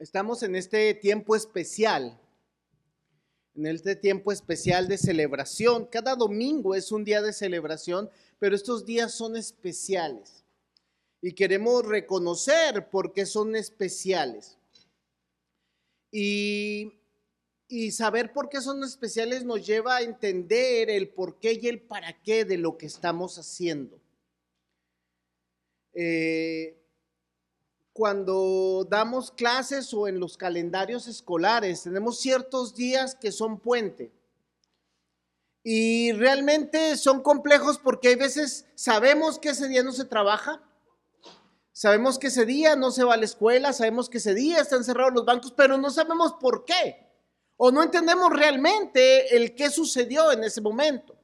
Estamos en este tiempo especial, en este tiempo especial de celebración. Cada domingo es un día de celebración, pero estos días son especiales. Y queremos reconocer por qué son especiales. Y, saber por qué son especiales nos lleva a entender el por qué y el para qué de lo que estamos haciendo. Eh, cuando damos clases o en los calendarios escolares, tenemos ciertos días que son puente. Y realmente son complejos porque hay veces sabemos que ese día no se trabaja, sabemos que ese día no se va a la escuela, sabemos que ese día están cerrados los bancos, pero no sabemos por qué. O no entendemos realmente el qué sucedió en ese momento.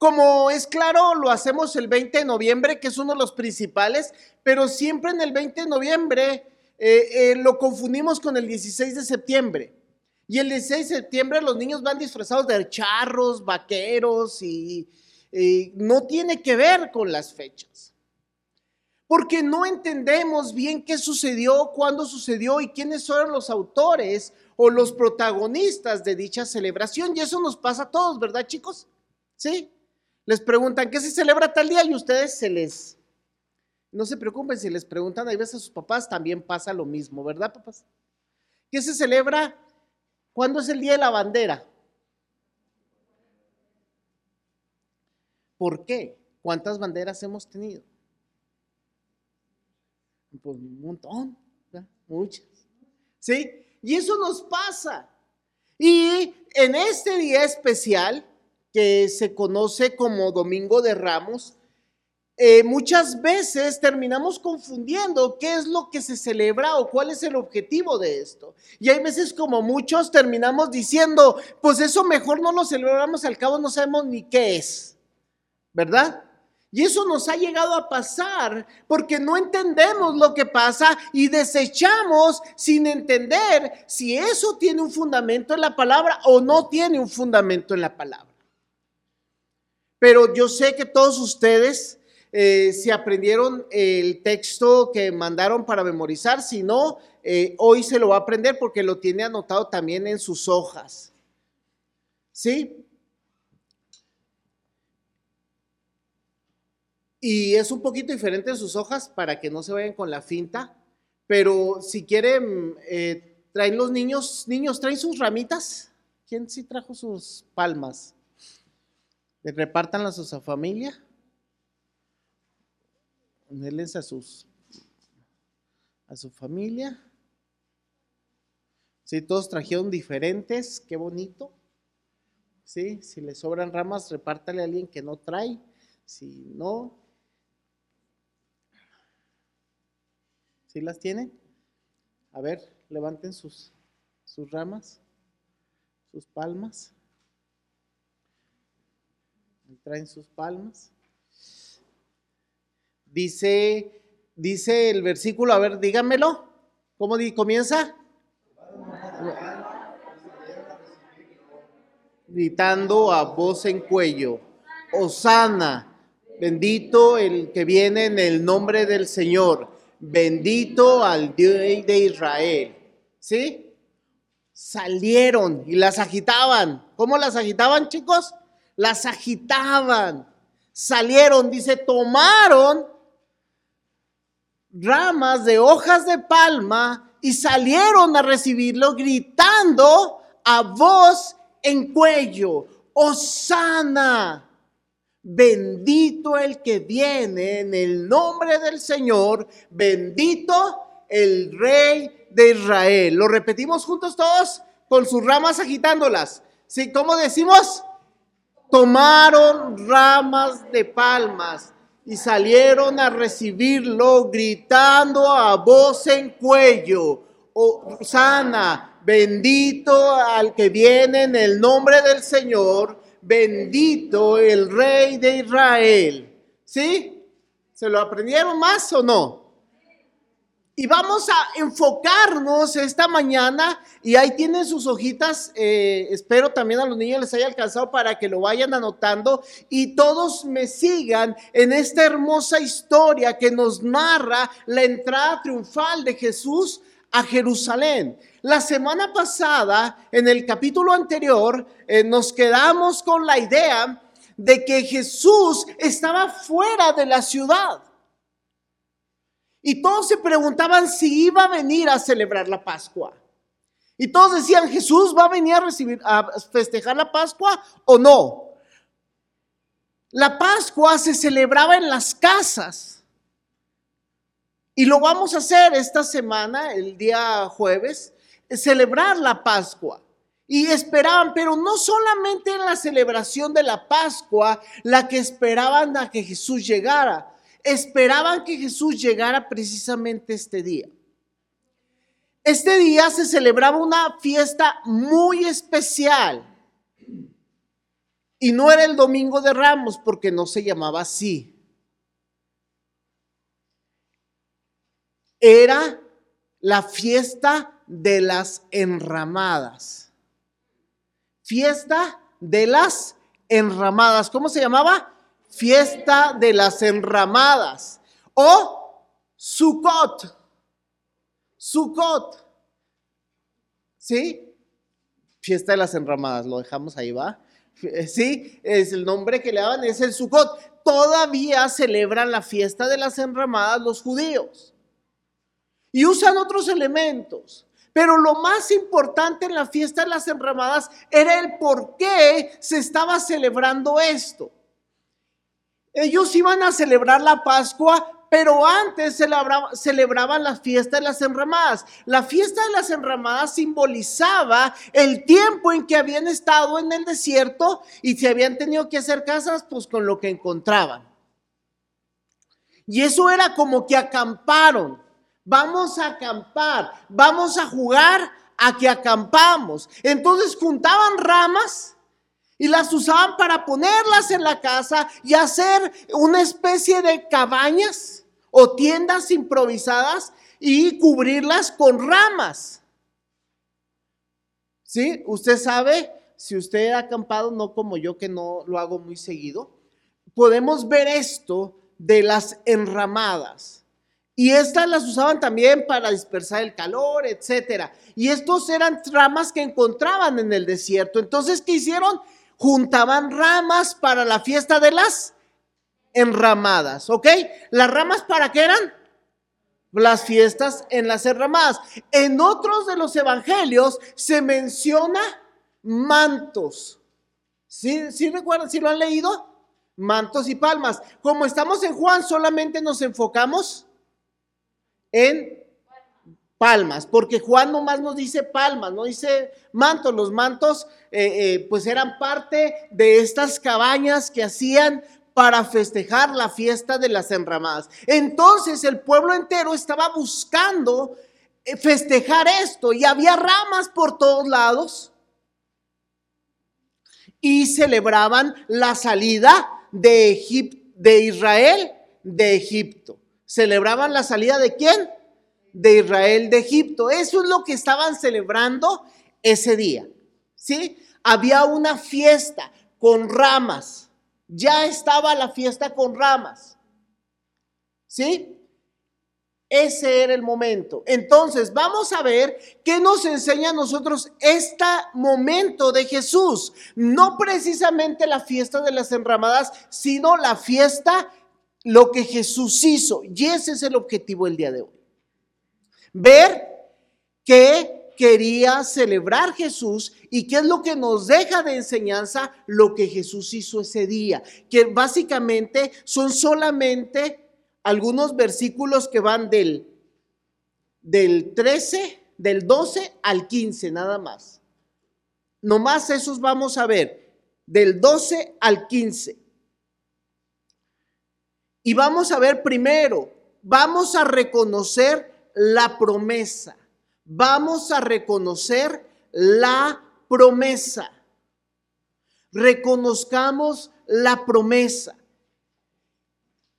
Como es claro, lo hacemos el 20 de noviembre, que es uno de los principales, pero siempre en el 20 de noviembre eh, eh, lo confundimos con el 16 de septiembre. Y el 16 de septiembre los niños van disfrazados de charros, vaqueros y no tiene que ver con las fechas. Porque no entendemos bien qué sucedió, cuándo sucedió y quiénes fueron los autores o los protagonistas de dicha celebración. Y eso nos pasa a todos, ¿verdad chicos? Sí. Les preguntan, ¿qué se celebra tal día? Y ustedes se les... No se preocupen si les preguntan, hay veces a sus papás también pasa lo mismo, ¿verdad, papás? ¿Qué se celebra? ¿Cuándo es el Día de la Bandera? ¿Por qué? ¿Cuántas banderas hemos tenido? Pues un montón, muchas. ¿Sí? Y eso nos pasa. Y en este día especial, que se conoce como Domingo de Ramos, eh, muchas veces terminamos confundiendo qué es lo que se celebra o cuál es el objetivo de esto. Y hay veces como muchos terminamos diciendo, pues eso mejor no lo celebramos, al cabo no sabemos ni qué es, ¿verdad? Y eso nos ha llegado a pasar porque no entendemos lo que pasa y desechamos sin entender si eso tiene un fundamento en la palabra o no tiene un fundamento en la palabra. Pero yo sé que todos ustedes eh, se aprendieron el texto que mandaron para memorizar, si no, eh, hoy se lo va a aprender porque lo tiene anotado también en sus hojas. ¿Sí? Y es un poquito diferente en sus hojas para que no se vayan con la finta, pero si quieren, eh, traen los niños, niños, traen sus ramitas. ¿Quién sí trajo sus palmas? Repártanlas a su familia. Denles a sus a su familia. Si todos trajeron diferentes, qué bonito. ¿Sí? Si le sobran ramas, repártale a alguien que no trae. Si no, ¿sí las tienen? A ver, levanten sus, sus ramas, sus palmas traen sus palmas. Dice, dice el versículo, a ver, díganmelo. ¿Cómo comienza? Gritando a voz en cuello, Osana, bendito el que viene en el nombre del Señor, bendito al Dios de Israel. ¿Sí? Salieron y las agitaban. ¿Cómo las agitaban, chicos? Las agitaban, salieron, dice, tomaron ramas de hojas de palma y salieron a recibirlo gritando a voz en cuello, Osana, bendito el que viene en el nombre del Señor, bendito el rey de Israel. Lo repetimos juntos todos con sus ramas agitándolas. ¿Sí? ¿Cómo decimos? Tomaron ramas de palmas y salieron a recibirlo gritando a voz en cuello, sana, bendito al que viene en el nombre del Señor, bendito el Rey de Israel. ¿Sí? ¿Se lo aprendieron más o no? Y vamos a enfocarnos esta mañana, y ahí tienen sus hojitas, eh, espero también a los niños les haya alcanzado para que lo vayan anotando y todos me sigan en esta hermosa historia que nos narra la entrada triunfal de Jesús a Jerusalén. La semana pasada, en el capítulo anterior, eh, nos quedamos con la idea de que Jesús estaba fuera de la ciudad. Y todos se preguntaban si iba a venir a celebrar la Pascua. Y todos decían, Jesús va a venir a recibir, a festejar la Pascua o no. La Pascua se celebraba en las casas. Y lo vamos a hacer esta semana, el día jueves, celebrar la Pascua. Y esperaban, pero no solamente en la celebración de la Pascua, la que esperaban a que Jesús llegara, esperaban que Jesús llegara precisamente este día. Este día se celebraba una fiesta muy especial. Y no era el domingo de Ramos porque no se llamaba así. Era la fiesta de las enramadas. Fiesta de las enramadas. ¿Cómo se llamaba? Fiesta de las enramadas. O Sukkot. Sukkot. ¿Sí? Fiesta de las enramadas. Lo dejamos ahí, ¿va? Sí, es el nombre que le daban, es el Sukkot. Todavía celebran la fiesta de las enramadas los judíos. Y usan otros elementos. Pero lo más importante en la fiesta de las enramadas era el por qué se estaba celebrando esto. Ellos iban a celebrar la Pascua, pero antes celebraban la fiesta de las enramadas. La fiesta de las enramadas simbolizaba el tiempo en que habían estado en el desierto y si habían tenido que hacer casas, pues con lo que encontraban. Y eso era como que acamparon vamos a acampar, vamos a jugar a que acampamos. Entonces juntaban ramas y las usaban para ponerlas en la casa y hacer una especie de cabañas o tiendas improvisadas y cubrirlas con ramas. ¿Sí? Usted sabe, si usted ha acampado, no como yo que no lo hago muy seguido, podemos ver esto de las enramadas. Y estas las usaban también para dispersar el calor, etcétera. Y estos eran ramas que encontraban en el desierto. Entonces, ¿qué hicieron? Juntaban ramas para la fiesta de las enramadas, ¿ok? ¿Las ramas para qué eran? Las fiestas en las enramadas. En otros de los evangelios se menciona mantos. ¿Sí, ¿Sí recuerdan? ¿Sí lo han leído? Mantos y palmas. Como estamos en Juan, solamente nos enfocamos en palmas, porque Juan nomás nos dice palmas, no dice mantos. Los mantos eh, eh, pues eran parte de estas cabañas que hacían para festejar la fiesta de las enramadas. Entonces el pueblo entero estaba buscando eh, festejar esto y había ramas por todos lados y celebraban la salida de, de Israel de Egipto celebraban la salida de quién? De Israel de Egipto. Eso es lo que estaban celebrando ese día. ¿Sí? Había una fiesta con ramas. Ya estaba la fiesta con ramas. ¿Sí? Ese era el momento. Entonces, vamos a ver qué nos enseña a nosotros este momento de Jesús. No precisamente la fiesta de las enramadas, sino la fiesta lo que Jesús hizo. Y ese es el objetivo del día de hoy. Ver qué quería celebrar Jesús y qué es lo que nos deja de enseñanza lo que Jesús hizo ese día. Que básicamente son solamente algunos versículos que van del, del 13, del 12 al 15, nada más. Nomás esos vamos a ver, del 12 al 15. Y vamos a ver primero, vamos a reconocer la promesa. Vamos a reconocer la promesa. Reconozcamos la promesa.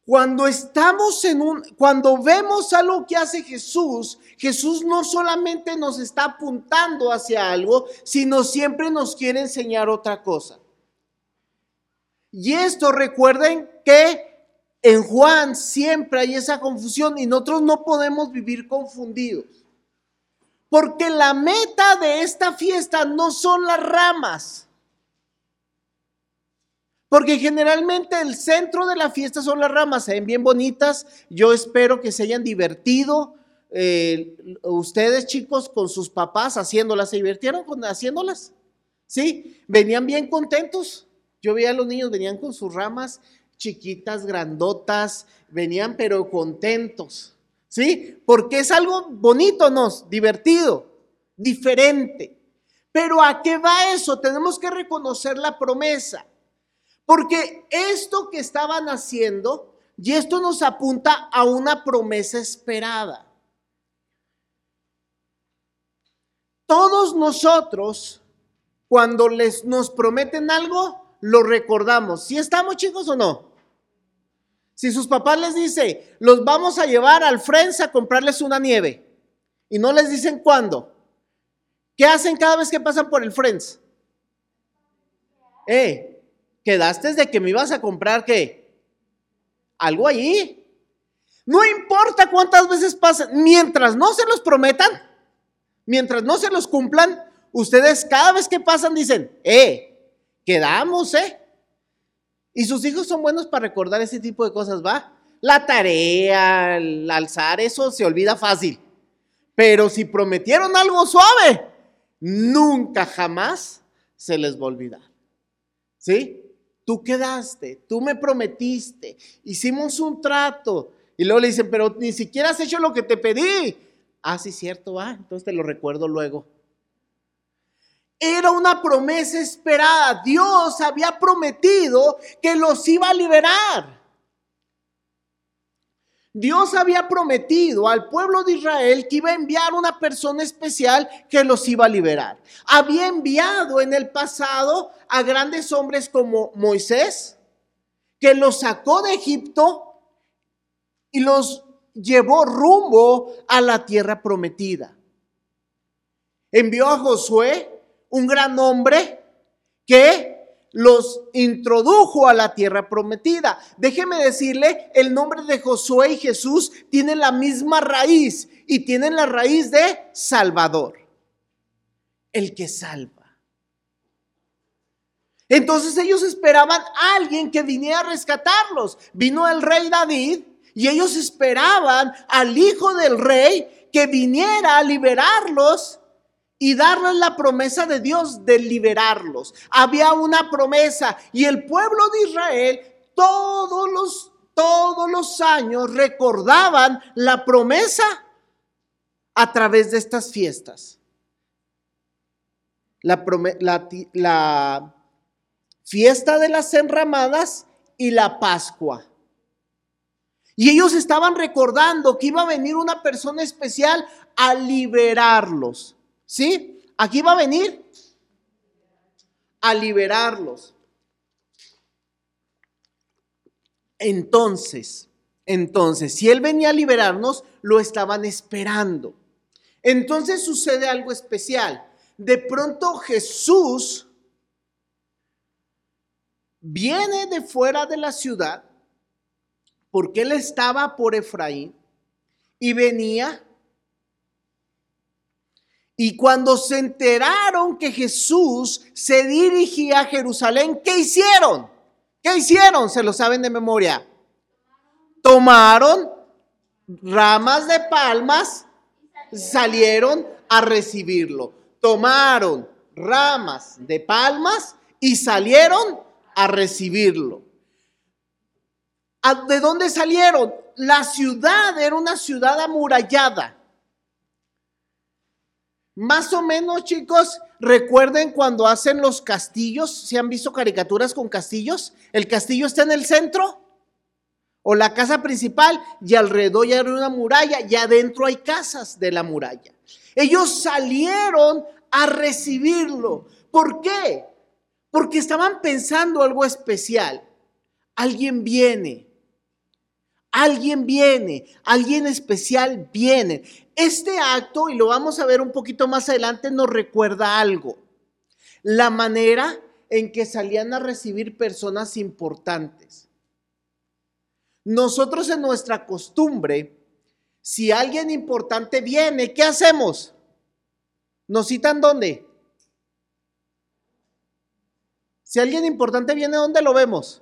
Cuando estamos en un, cuando vemos algo que hace Jesús, Jesús no solamente nos está apuntando hacia algo, sino siempre nos quiere enseñar otra cosa. Y esto recuerden que en Juan siempre hay esa confusión y nosotros no podemos vivir confundidos. Porque la meta de esta fiesta no son las ramas. Porque generalmente el centro de la fiesta son las ramas, se ven bien bonitas. Yo espero que se hayan divertido. Eh, ustedes chicos con sus papás haciéndolas, ¿se divirtieron con haciéndolas? ¿Sí? Venían bien contentos. Yo veía a los niños, venían con sus ramas chiquitas, grandotas, venían pero contentos. ¿Sí? Porque es algo bonito, ¿no? Divertido, diferente. Pero ¿a qué va eso? Tenemos que reconocer la promesa. Porque esto que estaban haciendo, y esto nos apunta a una promesa esperada. Todos nosotros, cuando les nos prometen algo, lo recordamos. ¿Si estamos chicos o no? Si sus papás les dicen, los vamos a llevar al Friends a comprarles una nieve, y no les dicen cuándo, ¿qué hacen cada vez que pasan por el Friends? Eh, quedaste de que me ibas a comprar qué? Algo allí. No importa cuántas veces pasen, mientras no se los prometan, mientras no se los cumplan, ustedes cada vez que pasan dicen, eh, quedamos, eh. Y sus hijos son buenos para recordar ese tipo de cosas, ¿va? La tarea, el alzar, eso se olvida fácil. Pero si prometieron algo suave, nunca jamás se les va a olvidar. ¿Sí? tú quedaste, tú me prometiste, hicimos un trato. Y luego le dicen, pero ni siquiera has hecho lo que te pedí. Ah, sí, cierto, ah, entonces te lo recuerdo luego. Era una promesa esperada. Dios había prometido que los iba a liberar. Dios había prometido al pueblo de Israel que iba a enviar una persona especial que los iba a liberar. Había enviado en el pasado a grandes hombres como Moisés, que los sacó de Egipto y los llevó rumbo a la tierra prometida. Envió a Josué, un gran hombre, que los introdujo a la tierra prometida. Déjeme decirle, el nombre de Josué y Jesús tienen la misma raíz y tienen la raíz de Salvador, el que salva. Entonces ellos esperaban a alguien que viniera a rescatarlos. Vino el rey David y ellos esperaban al hijo del rey que viniera a liberarlos y darles la promesa de Dios de liberarlos. Había una promesa y el pueblo de Israel todos los, todos los años recordaban la promesa a través de estas fiestas. La, la, la fiesta de las enramadas y la Pascua. Y ellos estaban recordando que iba a venir una persona especial a liberarlos. ¿Sí? Aquí va a venir a liberarlos. Entonces, entonces, si Él venía a liberarnos, lo estaban esperando. Entonces sucede algo especial. De pronto Jesús viene de fuera de la ciudad, porque Él estaba por Efraín, y venía y cuando se enteraron que Jesús se dirigía a Jerusalén, ¿qué hicieron? ¿Qué hicieron? Se lo saben de memoria. Tomaron ramas de palmas, salieron a recibirlo. Tomaron ramas de palmas y salieron a recibirlo. ¿De dónde salieron? La ciudad era una ciudad amurallada. Más o menos, chicos, recuerden cuando hacen los castillos, ¿se han visto caricaturas con castillos? El castillo está en el centro o la casa principal y alrededor hay una muralla y adentro hay casas de la muralla. Ellos salieron a recibirlo. ¿Por qué? Porque estaban pensando algo especial. Alguien viene. Alguien viene, alguien especial viene. Este acto, y lo vamos a ver un poquito más adelante, nos recuerda algo. La manera en que salían a recibir personas importantes. Nosotros en nuestra costumbre, si alguien importante viene, ¿qué hacemos? ¿Nos citan dónde? Si alguien importante viene, ¿dónde lo vemos?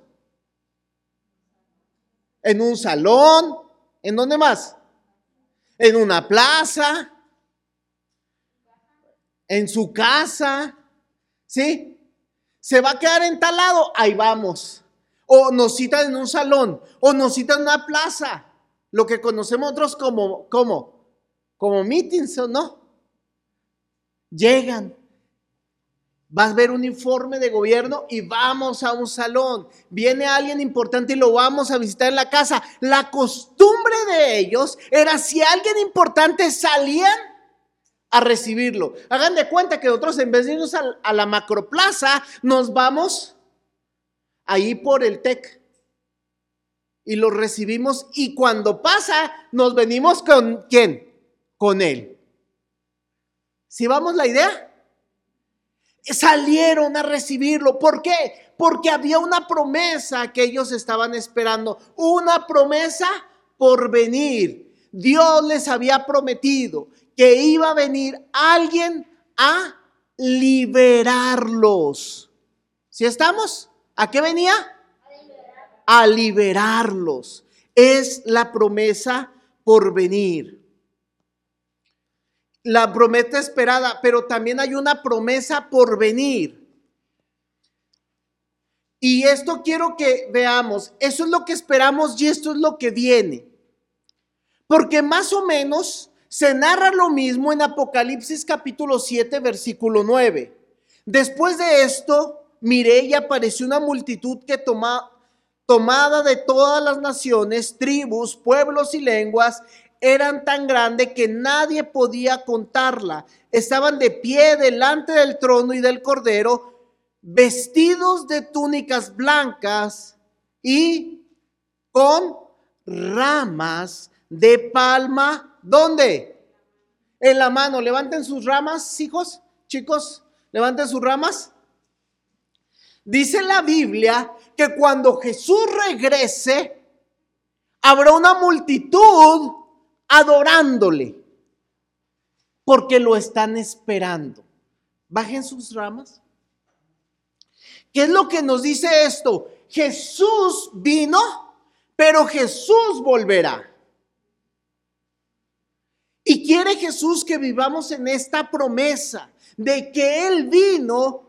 En un salón, ¿en dónde más? En una plaza, en su casa, ¿sí? Se va a quedar entalado, ahí vamos. O nos citan en un salón, o nos citan en una plaza, lo que conocemos otros como, como, como meetings, ¿no? Llegan, vas a ver un informe de gobierno y vamos a un salón. Viene alguien importante y lo vamos a visitar en la casa. La costumbre de ellos era si alguien importante salían a recibirlo. Hagan de cuenta que nosotros en vez de irnos a, a la macroplaza, nos vamos ahí por el TEC y lo recibimos y cuando pasa nos venimos con quién? Con él. ¿Si vamos la idea? Salieron a recibirlo. ¿Por qué? Porque había una promesa que ellos estaban esperando. Una promesa por venir. Dios les había prometido que iba a venir alguien a liberarlos. ¿Si estamos? ¿A qué venía? A liberarlos. Es la promesa por venir la promesa esperada, pero también hay una promesa por venir. Y esto quiero que veamos, eso es lo que esperamos y esto es lo que viene. Porque más o menos se narra lo mismo en Apocalipsis capítulo 7, versículo 9. Después de esto, miré y apareció una multitud que toma, tomada de todas las naciones, tribus, pueblos y lenguas, eran tan grande que nadie podía contarla. Estaban de pie delante del trono y del cordero, vestidos de túnicas blancas y con ramas de palma. ¿Dónde? En la mano. Levanten sus ramas, hijos, chicos, levanten sus ramas. Dice la Biblia que cuando Jesús regrese, habrá una multitud adorándole, porque lo están esperando. Bajen sus ramas. ¿Qué es lo que nos dice esto? Jesús vino, pero Jesús volverá. Y quiere Jesús que vivamos en esta promesa de que Él vino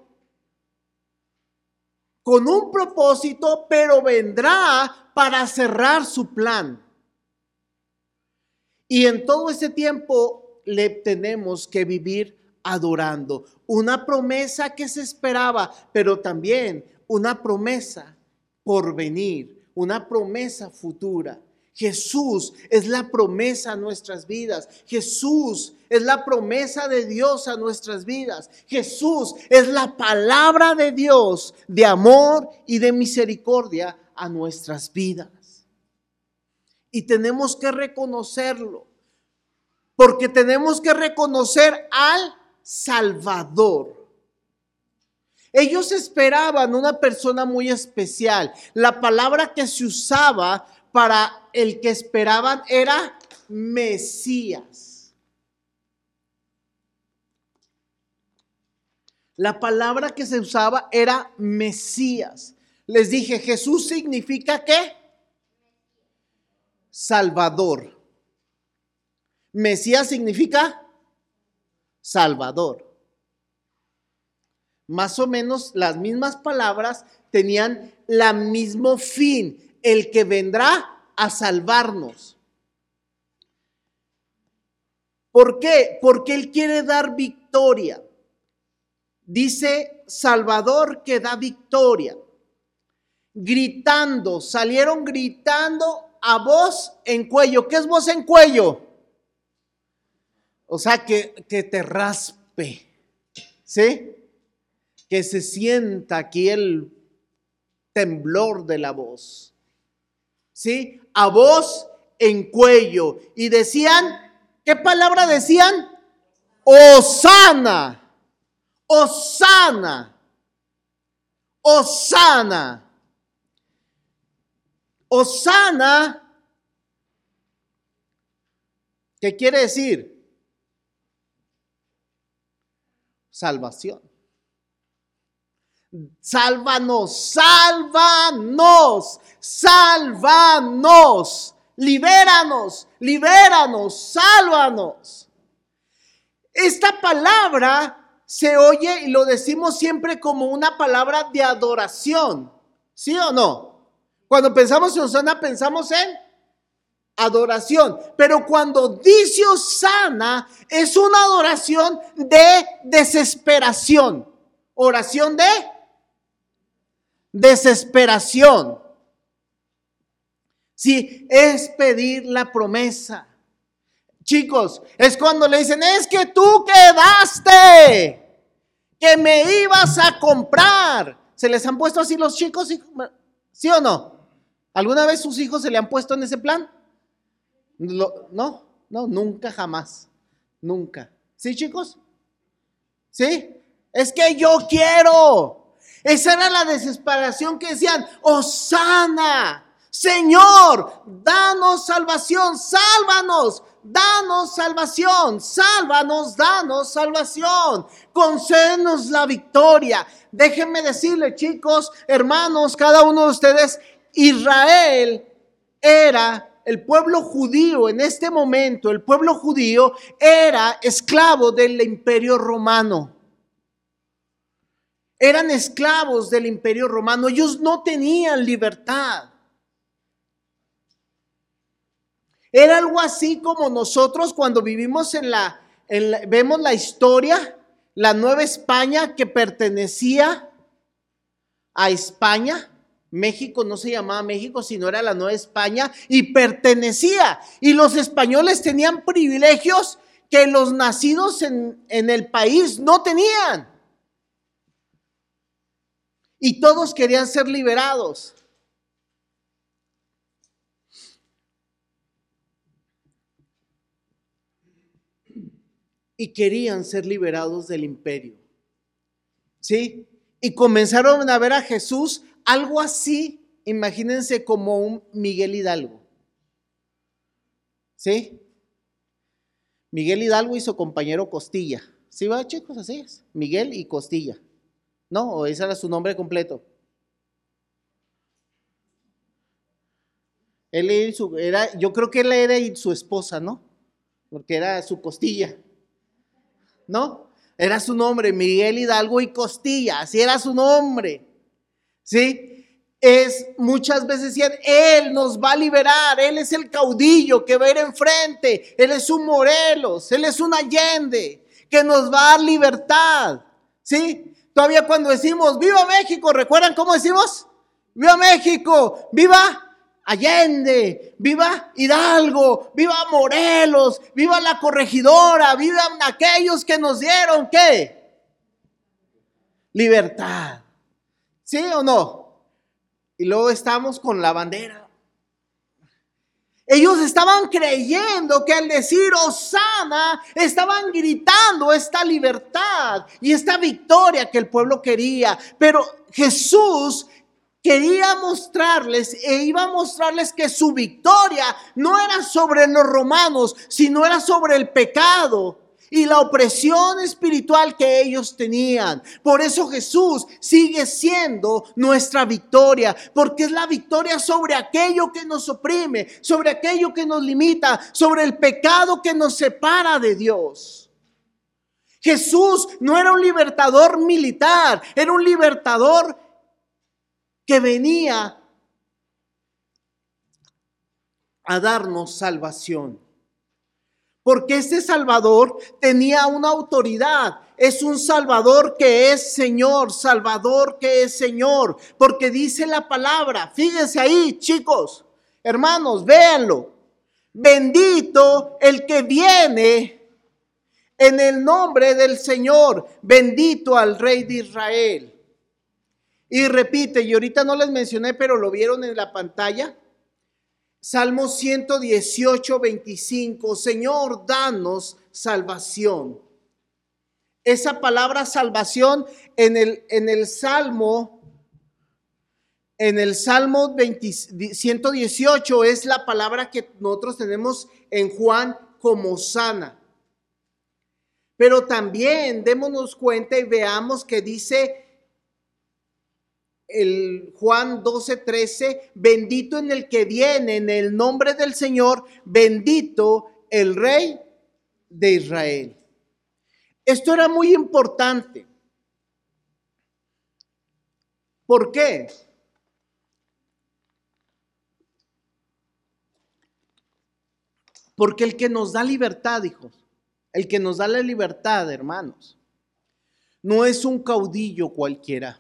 con un propósito, pero vendrá para cerrar su plan. Y en todo ese tiempo le tenemos que vivir adorando. Una promesa que se esperaba, pero también una promesa por venir, una promesa futura. Jesús es la promesa a nuestras vidas. Jesús es la promesa de Dios a nuestras vidas. Jesús es la palabra de Dios de amor y de misericordia a nuestras vidas y tenemos que reconocerlo, porque tenemos que reconocer al Salvador. Ellos esperaban una persona muy especial. La palabra que se usaba para el que esperaban era Mesías. La palabra que se usaba era Mesías. Les dije, Jesús significa qué? Salvador. Mesías significa Salvador. Más o menos las mismas palabras tenían la mismo fin, el que vendrá a salvarnos. ¿Por qué? Porque Él quiere dar victoria. Dice Salvador que da victoria. Gritando, salieron gritando a voz en cuello. ¿Qué es voz en cuello? O sea, que, que te raspe, ¿sí? Que se sienta aquí el temblor de la voz, ¿sí? A voz en cuello. Y decían, ¿qué palabra decían? Osana, Osana, Osana. Osana, ¿qué quiere decir? salvación. Sálvanos, sálvanos, sálvanos, libéranos, libéranos, sálvanos. Esta palabra se oye y lo decimos siempre como una palabra de adoración, ¿sí o no? Cuando pensamos en Osana pensamos en adoración, pero cuando dice Osana es una adoración de desesperación, oración de desesperación. Sí, es pedir la promesa. Chicos, es cuando le dicen, es que tú quedaste, que me ibas a comprar. ¿Se les han puesto así los chicos? ¿Sí o no? ¿Alguna vez sus hijos se le han puesto en ese plan? no, no, nunca jamás. Nunca. ¿Sí, chicos? ¿Sí? Es que yo quiero. Esa era la desesperación que decían, Osana, Señor, danos salvación, sálvanos, danos salvación, sálvanos, danos salvación, concédenos la victoria. Déjenme decirle, chicos, hermanos, cada uno de ustedes, Israel era el pueblo judío en este momento, el pueblo judío era esclavo del imperio romano. Eran esclavos del imperio romano. Ellos no tenían libertad. Era algo así como nosotros cuando vivimos en la, vemos la historia, la Nueva España que pertenecía a España. México no se llamaba México, sino era la Nueva España y pertenecía. Y los españoles tenían privilegios que los nacidos en, en el país no tenían. Y todos querían ser liberados. y querían ser liberados del imperio. ¿Sí? Y comenzaron a ver a Jesús algo así, imagínense como un Miguel Hidalgo. ¿Sí? Miguel Hidalgo y su compañero Costilla. ¿Sí va, chicos? Así es. Miguel y Costilla. ¿No? ¿O ese era su nombre completo? Él era, yo creo que él era su esposa, ¿no? Porque era su costilla. ¿no? Era su nombre, Miguel Hidalgo y Costilla, así era su nombre, ¿sí? Es muchas veces decían, Él nos va a liberar, Él es el caudillo que va a ir enfrente, Él es un Morelos, Él es un Allende, que nos va a dar libertad, ¿sí? Todavía cuando decimos, viva México, ¿recuerdan cómo decimos? Viva México, viva Allende, viva Hidalgo, viva Morelos, viva la corregidora, vivan aquellos que nos dieron qué? Libertad. ¿Sí o no? Y luego estamos con la bandera. Ellos estaban creyendo que al decir Osana estaban gritando esta libertad y esta victoria que el pueblo quería. Pero Jesús quería mostrarles e iba a mostrarles que su victoria no era sobre los romanos, sino era sobre el pecado y la opresión espiritual que ellos tenían. Por eso Jesús sigue siendo nuestra victoria, porque es la victoria sobre aquello que nos oprime, sobre aquello que nos limita, sobre el pecado que nos separa de Dios. Jesús no era un libertador militar, era un libertador que venía a darnos salvación. Porque este Salvador tenía una autoridad. Es un Salvador que es Señor, Salvador que es Señor. Porque dice la palabra, fíjense ahí chicos, hermanos, véanlo. Bendito el que viene en el nombre del Señor. Bendito al Rey de Israel. Y repite, y ahorita no les mencioné, pero lo vieron en la pantalla. Salmo 118, 25. Señor, danos salvación. Esa palabra salvación en el, en el Salmo, en el Salmo 118 es la palabra que nosotros tenemos en Juan como sana. Pero también démonos cuenta y veamos que dice Juan 12, 13, bendito en el que viene en el nombre del Señor, bendito el Rey de Israel. Esto era muy importante. ¿Por qué? Porque el que nos da libertad, hijos, el que nos da la libertad, hermanos, no es un caudillo cualquiera.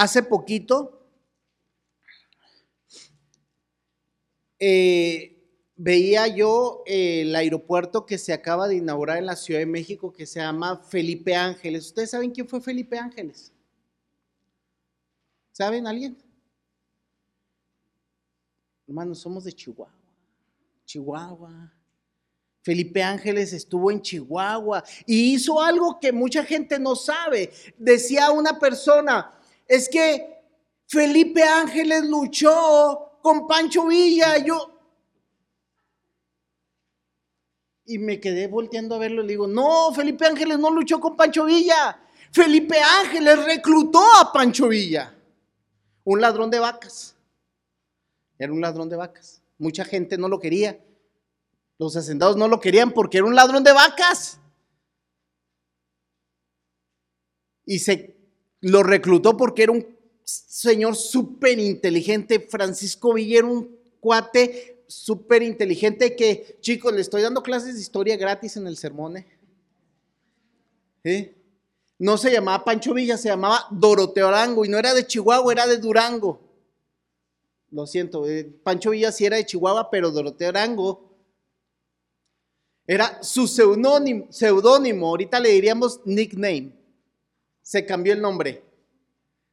Hace poquito eh, veía yo eh, el aeropuerto que se acaba de inaugurar en la Ciudad de México que se llama Felipe Ángeles. ¿Ustedes saben quién fue Felipe Ángeles? ¿Saben alguien? Hermanos, somos de Chihuahua. Chihuahua. Felipe Ángeles estuvo en Chihuahua y hizo algo que mucha gente no sabe. Decía una persona, es que Felipe Ángeles luchó con Pancho Villa. Yo. Y me quedé volteando a verlo y le digo, no, Felipe Ángeles no luchó con Pancho Villa. Felipe Ángeles reclutó a Pancho Villa. Un ladrón de vacas. Era un ladrón de vacas. Mucha gente no lo quería. Los hacendados no lo querían porque era un ladrón de vacas. Y se lo reclutó porque era un señor súper inteligente. Francisco Villa un cuate súper inteligente que, chicos, le estoy dando clases de historia gratis en el sermón. No se llamaba Pancho Villa, se llamaba Doroteo Arango y no era de Chihuahua, era de Durango. Lo siento, eh, Pancho Villa sí era de Chihuahua, pero Doroteo Arango era su seudónimo, ahorita le diríamos nickname se cambió el nombre.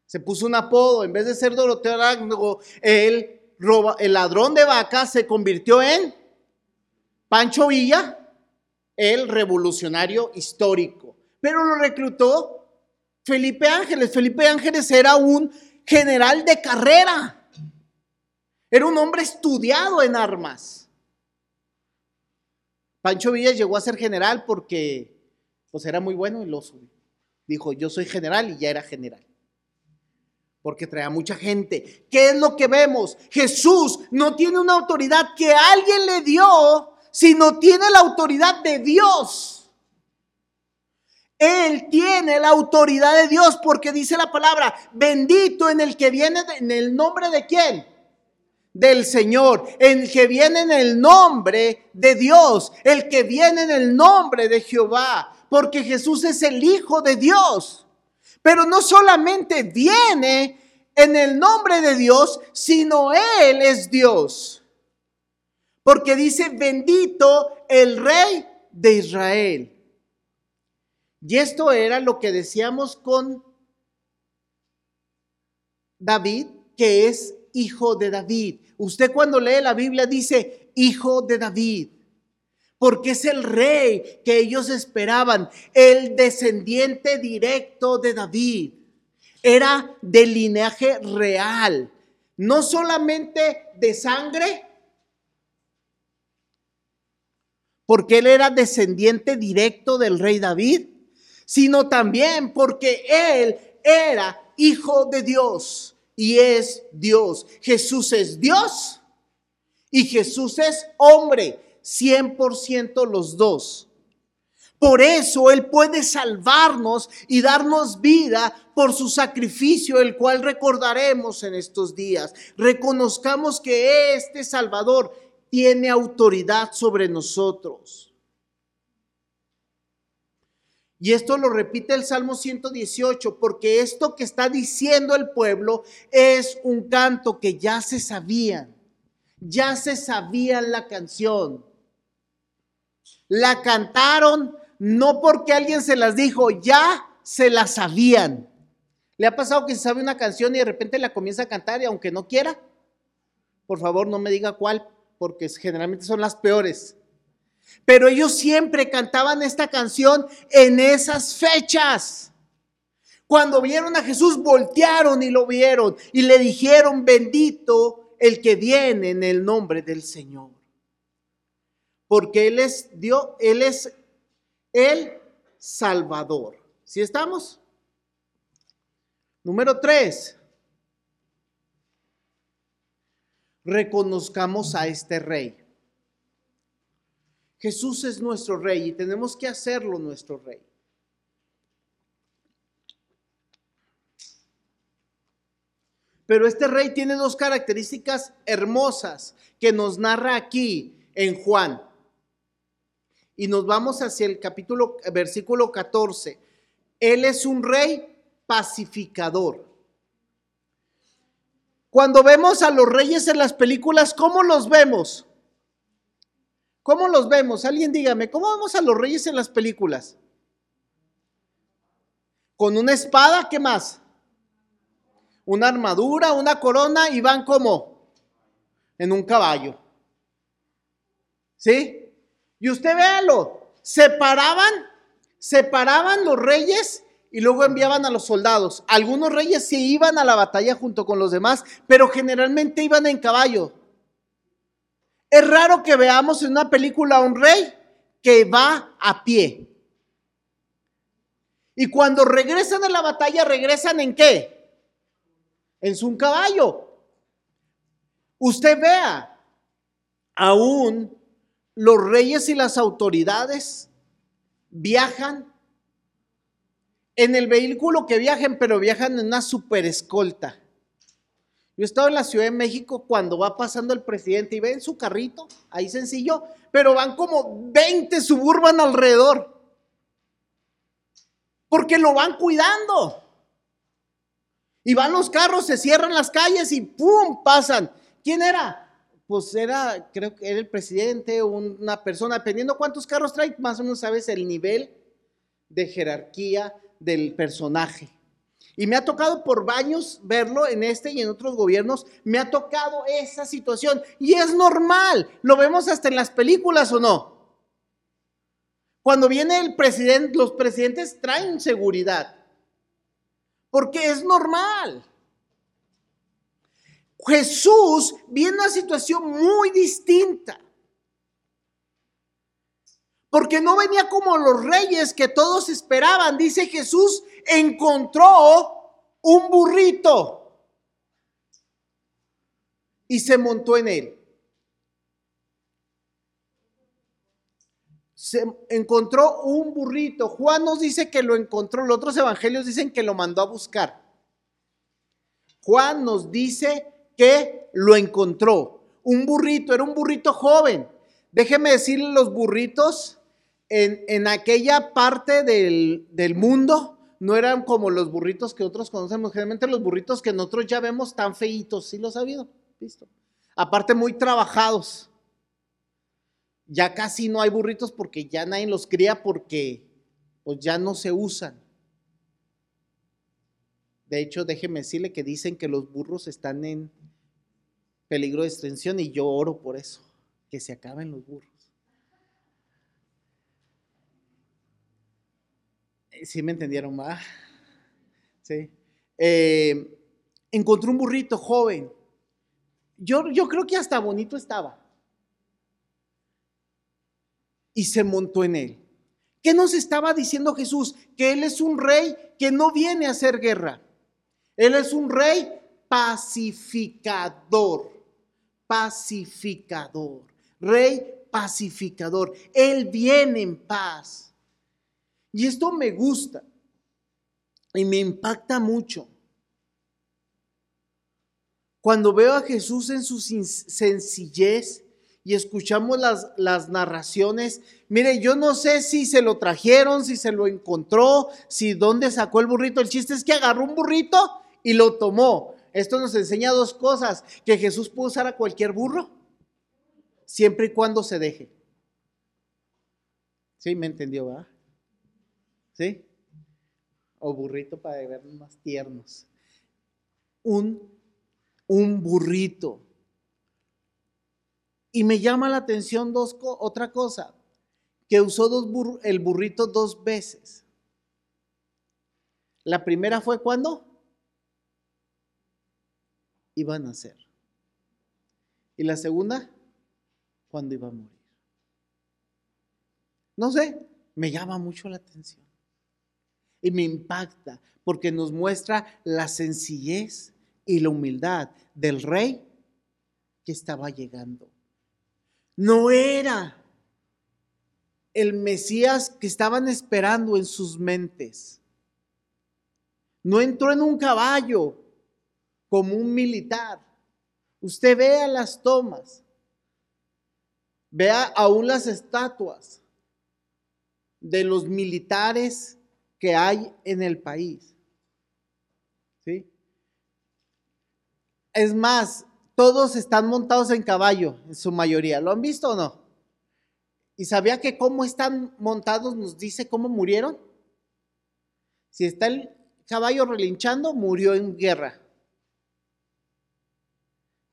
Se puso un apodo. En vez de ser Doroteo Arango, el, ladrón de vacas se convirtió en Pancho Villa, el revolucionario histórico. Pero lo reclutó Felipe Ángeles. Felipe Ángeles era un general de carrera. Era un hombre estudiado en armas. Pancho Villa llegó a ser general porque pues era muy bueno y lo subió. Dijo, yo soy general y ya era general. Porque traía mucha gente. ¿Qué es lo que vemos? Jesús no tiene una autoridad que alguien le dio, sino tiene la autoridad de Dios. Él tiene la autoridad de Dios porque dice la palabra, bendito en el que viene en el nombre de quién? Del Señor, el que viene en el nombre de Dios, el que viene en el nombre de Jehová porque Jesús es el Hijo de Dios. Pero no solamente viene en el nombre de Dios, sino Él es Dios. Porque dice, bendito el Rey de Israel. Y esto era lo que decíamos con David, que es hijo de David. Usted cuando lee la Biblia dice, hijo de David porque es el rey que ellos esperaban, el descendiente directo de David. Era de linaje real, no solamente de sangre, porque él era descendiente directo del rey David, sino también porque él era hijo de Dios y es Dios. Jesús es Dios y Jesús es hombre. 100% los dos. Por eso Él puede salvarnos y darnos vida por su sacrificio, el cual recordaremos en estos días. Reconozcamos que este Salvador tiene autoridad sobre nosotros. Y esto lo repite el Salmo 118, porque esto que está diciendo el pueblo es un canto que ya se sabían, ya se sabían la canción. La cantaron no porque alguien se las dijo, ya se la sabían. ¿Le ha pasado que se sabe una canción y de repente la comienza a cantar y aunque no quiera? Por favor, no me diga cuál, porque generalmente son las peores. Pero ellos siempre cantaban esta canción en esas fechas. Cuando vieron a Jesús, voltearon y lo vieron y le dijeron, bendito el que viene en el nombre del Señor porque Él es Dios, Él es el Salvador. ¿Sí estamos? Número tres. Reconozcamos a este rey. Jesús es nuestro rey y tenemos que hacerlo nuestro rey. Pero este rey tiene dos características hermosas que nos narra aquí en Juan. Y nos vamos hacia el capítulo, versículo 14. Él es un rey pacificador. Cuando vemos a los reyes en las películas, ¿cómo los vemos? ¿Cómo los vemos? Alguien dígame, ¿cómo vemos a los reyes en las películas? Con una espada, ¿qué más? una armadura, una corona y van como en un caballo. ¿Sí? Y usted véalo, separaban, separaban los reyes y luego enviaban a los soldados. Algunos reyes se iban a la batalla junto con los demás, pero generalmente iban en caballo. Es raro que veamos en una película a un rey que va a pie. Y cuando regresan a la batalla, regresan en qué? en su caballo. Usted vea, aún los reyes y las autoridades viajan en el vehículo que viajen, pero viajan en una super escolta. Yo he estado en la Ciudad de México cuando va pasando el presidente y ve en su carrito, ahí sencillo, pero van como 20 suburban alrededor. Porque lo van cuidando. Y van los carros, se cierran las calles y ¡pum! pasan. ¿Quién era? Pues era, creo que era el presidente, una persona, dependiendo cuántos carros trae, más o menos sabes el nivel de jerarquía del personaje. Y me ha tocado por baños verlo en este y en otros gobiernos, me ha tocado esa situación. Y es normal, lo vemos hasta en las películas o no. Cuando viene el presidente, los presidentes traen seguridad porque es normal. Jesús viene una situación muy distinta. Porque no venía como los reyes que todos esperaban. Dice Jesús, encontró un burrito y se montó en él. se encontró un burrito. Juan nos dice que lo encontró, los otros evangelios dicen que lo mandó a buscar. Juan nos dice que lo encontró. Un burrito, era un burrito joven. Déjeme decirle, los burritos en, en aquella parte del, del, mundo no eran como los burritos que otros conocemos. Generalmente los burritos que nosotros ya vemos tan feitos, ¿sí lo ha sabido? Visto. Aparte muy trabajados. Ya casi no hay burritos porque ya nadie los cría porque pues ya no se usan. De hecho, déjeme decirle que dicen que los burros están en peligro de extinción y yo oro por eso, que se acaben los burros. Eh, ¿Sí me entendieron más? Sí. Eh, encontró un burrito joven. Yo, yo creo que hasta bonito estaba y se montó en él. ¿Qué nos estaba diciendo Jesús? Que Él es un rey que no viene a hacer guerra. Él es un rey pacificador, pacificador, rey pacificador. Él viene en paz. Y esto me gusta y me impacta mucho. Cuando veo a Jesús en su sencillez, y escuchamos las, las narraciones. Mire, yo no sé si se lo trajeron, si se lo encontró, si dónde sacó el burrito. El chiste es que agarró un burrito y lo tomó. Esto nos enseña dos cosas, que Jesús puede usar a cualquier burro, siempre y cuando se deje. ¿Sí? ¿Me entendió, verdad? ¿Sí? O burrito para vernos más tiernos. Un, un burrito. Y me llama la atención dos, otra cosa, que usó dos el burrito dos veces. La primera fue cuando iba a nacer. Y la segunda, cuando iba a morir. No sé, me llama mucho la atención. Y me impacta porque nos muestra la sencillez y la humildad del rey que estaba llegando. No era el Mesías que estaban esperando en sus mentes. No entró en un caballo como un militar. Usted vea las tomas, vea aún las estatuas de los militares que hay en el país. ¿Sí? Es más, todos están montados en caballo, en su mayoría. ¿Lo han visto o no? ¿Y sabía que cómo están montados nos dice cómo murieron? Si está el caballo relinchando, murió en guerra.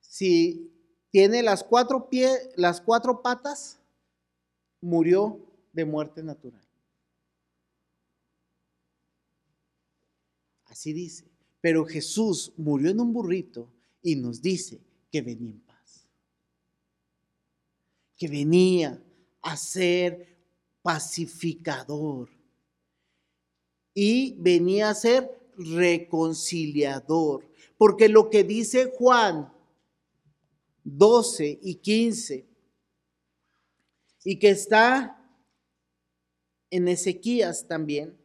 Si tiene las cuatro pies, las cuatro patas, murió de muerte natural. Así dice. Pero Jesús murió en un burrito y nos dice que venía en paz. Que venía a ser pacificador. Y venía a ser reconciliador. Porque lo que dice Juan 12 y 15, y que está en Ezequías también,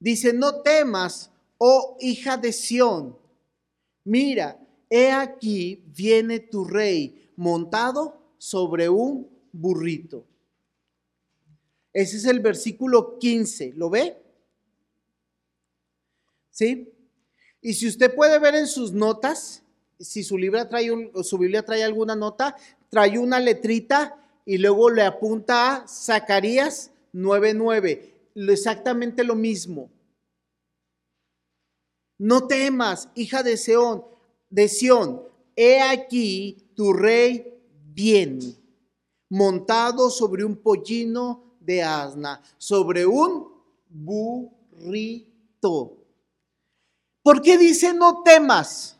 dice, no temas, oh hija de Sión, mira, he aquí viene tu rey montado sobre un burrito. Ese es el versículo 15, ¿lo ve? ¿Sí? Y si usted puede ver en sus notas, si su, trae su Biblia trae alguna nota, trae una letrita y luego le apunta a Zacarías 9:9, exactamente lo mismo. No temas, hija de Sión, de Sión, he aquí tu rey viene, montado sobre un pollino de asna, sobre un burrito. ¿Por qué dice no temas?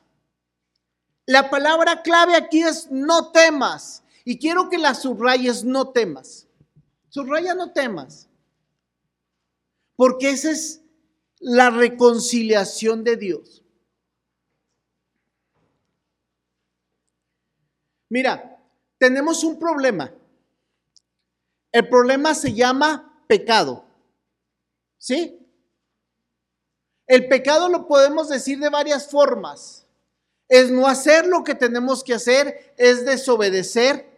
La palabra clave aquí es no temas. Y quiero que la subrayes, no temas. Subraya no temas. Porque esa es la reconciliación de Dios. Mira, tenemos un problema. El problema se llama pecado. ¿Sí? El pecado lo podemos decir de varias formas. Es no hacer lo que tenemos que hacer, es desobedecer.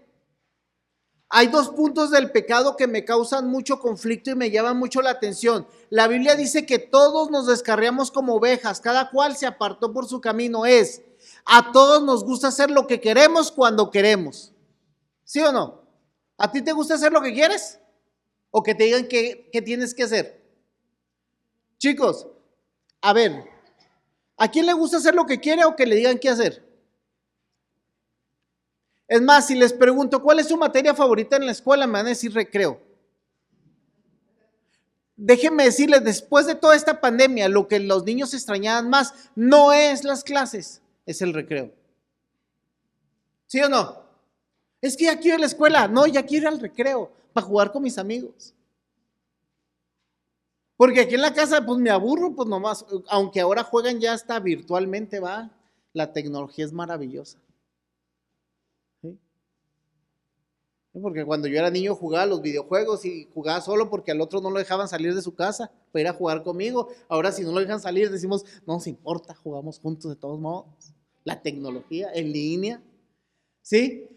Hay dos puntos del pecado que me causan mucho conflicto y me llaman mucho la atención. La Biblia dice que todos nos descarriamos como ovejas, cada cual se apartó por su camino. Es, a todos nos gusta hacer lo que queremos cuando queremos. ¿Sí o no? ¿A ti te gusta hacer lo que quieres? ¿O que te digan qué, tienes que hacer? Chicos, a ver, ¿a quién le gusta hacer lo que quiere o que le digan qué hacer? Es más, si les pregunto, ¿cuál es su materia favorita en la escuela? Me van a decir recreo. Déjenme decirles, después de toda esta pandemia, lo que los niños extrañaban más no es las clases, es el recreo. ¿Sí o no? Es que ya quiero ir a la escuela. No, ya quiero ir al recreo para jugar con mis amigos. Porque aquí en la casa, pues me aburro, pues nomás, aunque ahora juegan ya hasta virtualmente, va. La tecnología es maravillosa. Porque cuando yo era niño jugaba los videojuegos y jugaba solo porque al otro no lo dejaban salir de su casa para ir a jugar conmigo. Ahora si no lo dejan salir decimos, no nos importa, jugamos juntos de todos modos. La tecnología en línea. ¿Sí?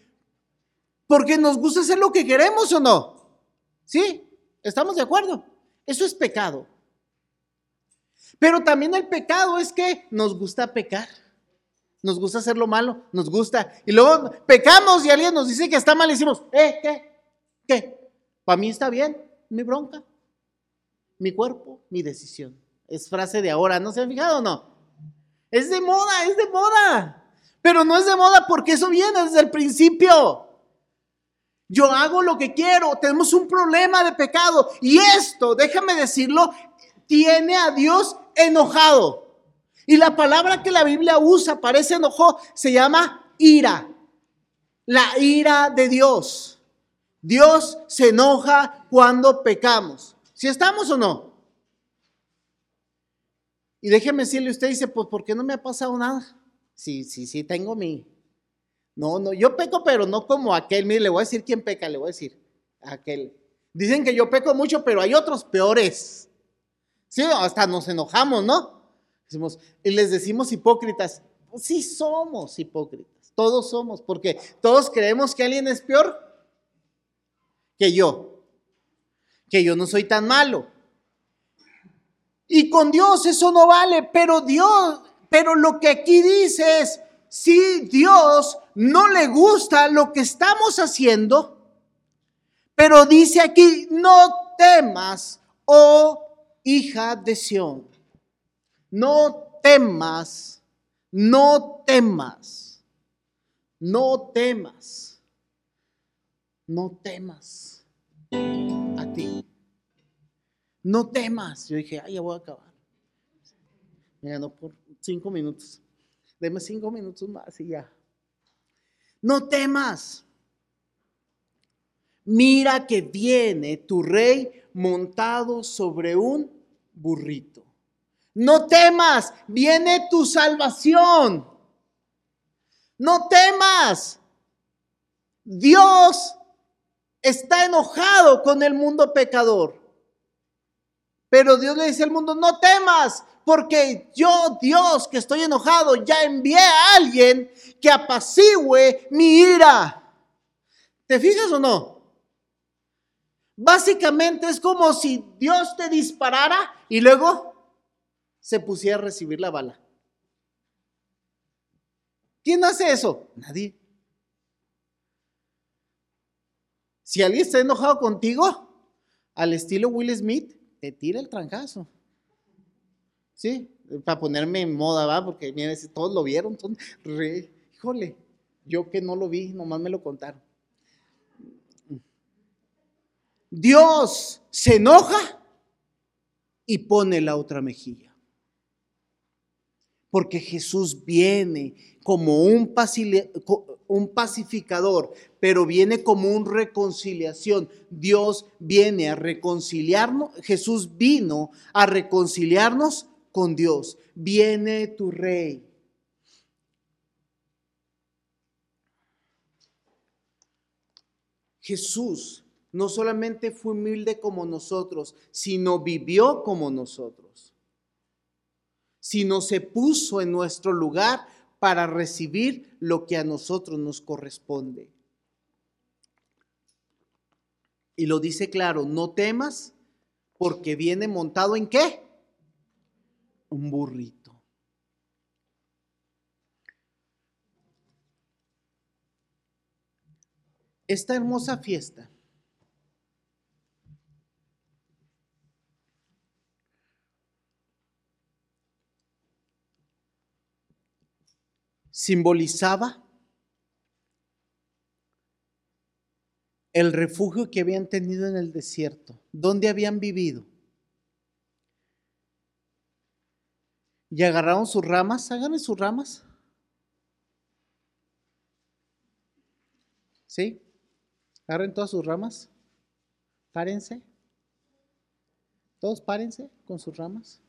Porque nos gusta hacer lo que queremos o no. ¿Sí? ¿Estamos de acuerdo? Eso es pecado. Pero también el pecado es que nos gusta pecar. Nos gusta hacer lo malo, nos gusta. Y luego pecamos y alguien nos dice que está mal y decimos, ¿eh? ¿Qué? ¿Qué? Para mí está bien, mi bronca. Mi cuerpo, mi decisión. Es frase de ahora, ¿no se han fijado o no? Es de moda, es de moda. Pero no es de moda porque eso viene desde el principio. Yo hago lo que quiero. Tenemos un problema de pecado. Y esto, déjame decirlo, tiene a Dios enojado. Y la palabra que la Biblia usa para ese enojo se llama ira. La ira de Dios. Dios se enoja cuando pecamos. ¿Si estamos o no? Y déjeme decirle, usted dice, pues ¿por qué no me ha pasado nada? Sí, sí, sí, tengo mi... No, no, yo peco, pero no como aquel. Mire, le voy a decir quién peca, le voy a decir aquel. Dicen que yo peco mucho, pero hay otros peores. Sí, hasta nos enojamos, ¿no? Decimos, y les decimos hipócritas. Pues sí somos hipócritas, todos somos, porque todos creemos que alguien es peor que yo, que yo no soy tan malo. Y con Dios eso no vale, pero Dios, pero lo que aquí dice es, si Dios no le gusta lo que estamos haciendo, pero dice aquí, no temas, oh hija de Sión, no temas, no temas, no temas, no temas a ti. No temas. Yo dije, ay, ya voy a acabar. Mira, no por cinco minutos. Deme cinco minutos más y ya. No temas. Mira que viene tu rey montado sobre un burrito. No temas, viene tu salvación. No temas. Dios está enojado con el mundo pecador. Pero Dios le dice al mundo, no temas, porque yo, Dios, que estoy enojado, ya envié a alguien que apacigüe mi ira. ¿Te fijas o no? Básicamente es como si Dios te disparara y luego se pusiera a recibir la bala. ¿Quién hace eso? Nadie. Si alguien está enojado contigo, al estilo Will Smith, te tira el trancazo. ¿Sí? Para ponerme en moda, ¿va? Porque miren, todos lo vieron, son re, híjole, yo que no lo vi, nomás me lo contaron. Dios se enoja y pone la otra mejilla. Porque Jesús viene como un, pacificador, pero viene como una reconciliación. Dios viene a reconciliarnos, Jesús vino a reconciliarnos con Dios. Viene tu rey. Jesús no solamente fue humilde como nosotros, sino vivió como nosotros, sino se puso en nuestro lugar para recibir lo que a nosotros nos corresponde. Y lo dice claro, no temas porque viene montado en qué? Un burrito. Esta hermosa fiesta simbolizaba el refugio que habían tenido en el desierto, donde habían vivido. Y agarraron sus ramas, háganle sus ramas. ¿Sí? Agarren todas sus ramas. Párense. Todos párense con sus ramas.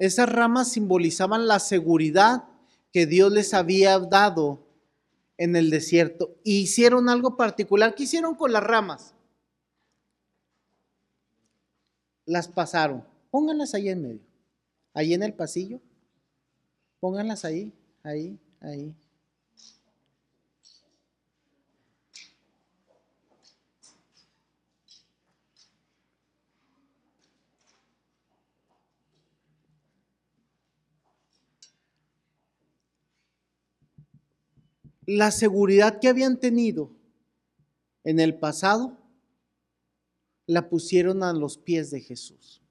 Esas ramas simbolizaban la seguridad que Dios les había dado en el desierto. Y hicieron algo particular. ¿Qué hicieron con las ramas? Las pasaron. Pónganlas ahí en medio. Ahí en el pasillo. Pónganlas ahí, ahí, ahí. La seguridad que habían tenido en el pasado, la pusieron a los pies de Jesús.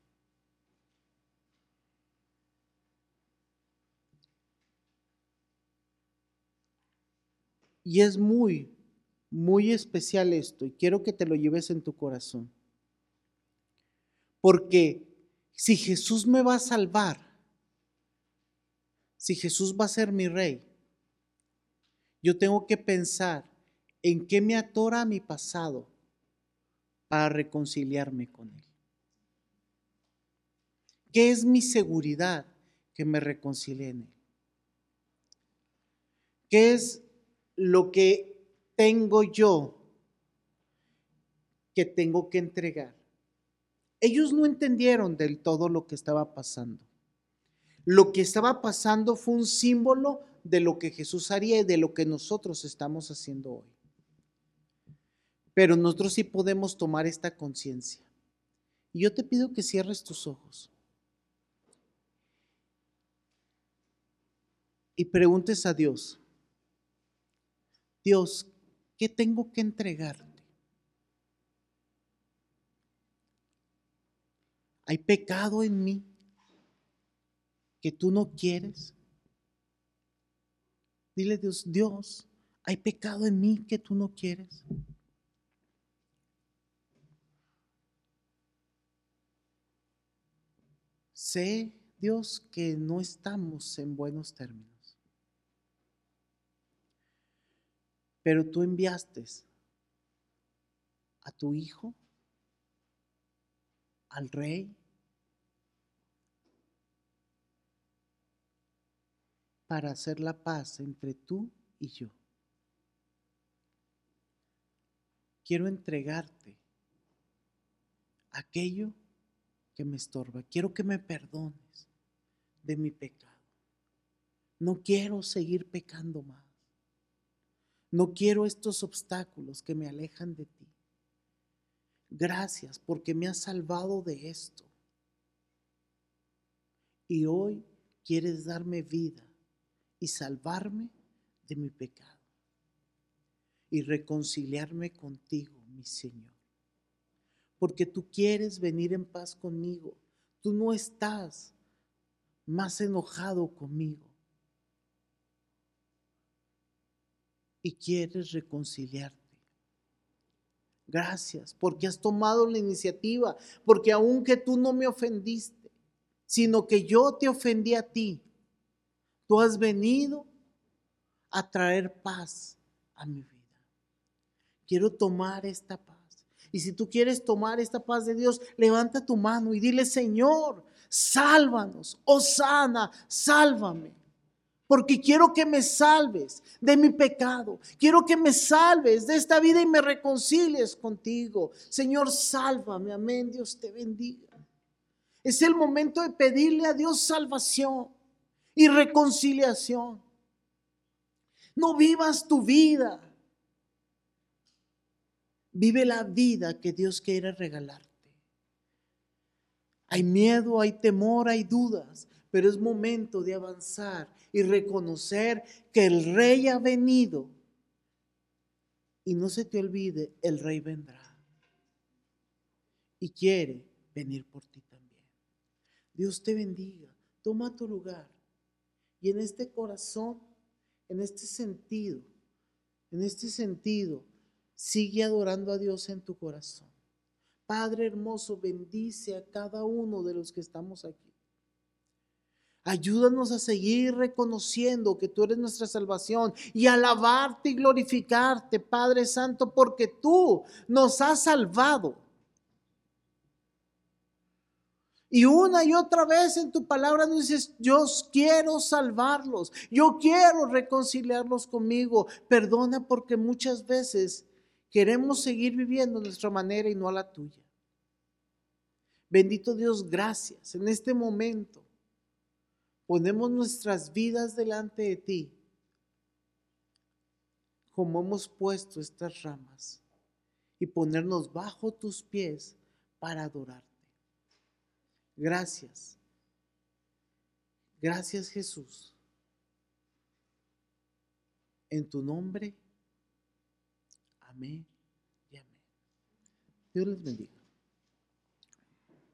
Y es muy, muy especial esto, y quiero que te lo lleves en tu corazón. Porque si Jesús me va a salvar, si Jesús va a ser mi rey, yo tengo que pensar en qué me atora mi pasado para reconciliarme con Él. ¿Qué es mi seguridad que me reconcilie en Él? ¿Qué es lo que tengo yo que tengo que entregar? Ellos no entendieron del todo lo que estaba pasando. Lo que estaba pasando fue un símbolo de lo que Jesús haría y de lo que nosotros estamos haciendo hoy. Pero nosotros sí podemos tomar esta conciencia. Y yo te pido que cierres tus ojos. Y preguntes a Dios, Dios, ¿qué tengo que entregarte? ¿Hay pecado en mí que tú no quieres? Dile Dios, Dios, ¿hay pecado en mí que tú no quieres? Sé, Dios, que no estamos en buenos términos. Pero tú enviaste a tu Hijo, al Rey, para hacer la paz entre tú y yo. Quiero entregarte aquello que me estorba. Quiero que me perdones de mi pecado. No quiero seguir pecando más. No quiero estos obstáculos que me alejan de ti. Gracias porque me has salvado de esto. Y hoy quieres darme vida y salvarme de mi pecado y reconciliarme contigo, mi Señor. Porque tú quieres venir en paz conmigo. Tú no estás más enojado conmigo. Y quieres reconciliarte. Gracias, porque has tomado la iniciativa, porque aunque tú no me ofendiste, sino que yo te ofendí a ti, Tú has venido a traer paz a mi vida. Quiero tomar esta paz. Y si tú quieres tomar esta paz de Dios, levanta tu mano y dile, Señor, sálvanos, oh sana, sálvame. Porque quiero que me salves de mi pecado. Quiero que me salves de esta vida y me reconcilies contigo. Señor, sálvame. Amén. Dios te bendiga. Es el momento de pedirle a Dios salvación y reconciliación. No vivas tu vida. Vive la vida que Dios quiere regalarte. Hay miedo, hay temor, hay dudas, pero es momento de avanzar y reconocer que el rey ha venido. Y no se te olvide, el rey vendrá. Y quiere venir por ti también. Dios te bendiga. Toma tu lugar. Y en este corazón, en este sentido, en este sentido, sigue adorando a Dios en tu corazón. Padre hermoso, bendice a cada uno de los que estamos aquí. Ayúdanos a seguir reconociendo que tú eres nuestra salvación y alabarte y glorificarte, Padre Santo, porque tú nos has salvado y una y otra vez en tu palabra nos dices, yo quiero salvarlos, yo quiero reconciliarlos conmigo. Perdona porque muchas veces queremos seguir viviendo nuestra manera y no a la tuya. Bendito Dios, gracias. En este momento ponemos nuestras vidas delante de ti, como hemos puesto estas ramas, y ponernos bajo tus pies para adorar. Gracias. Gracias Jesús. En tu nombre. Amén y amén. Dios les bendiga.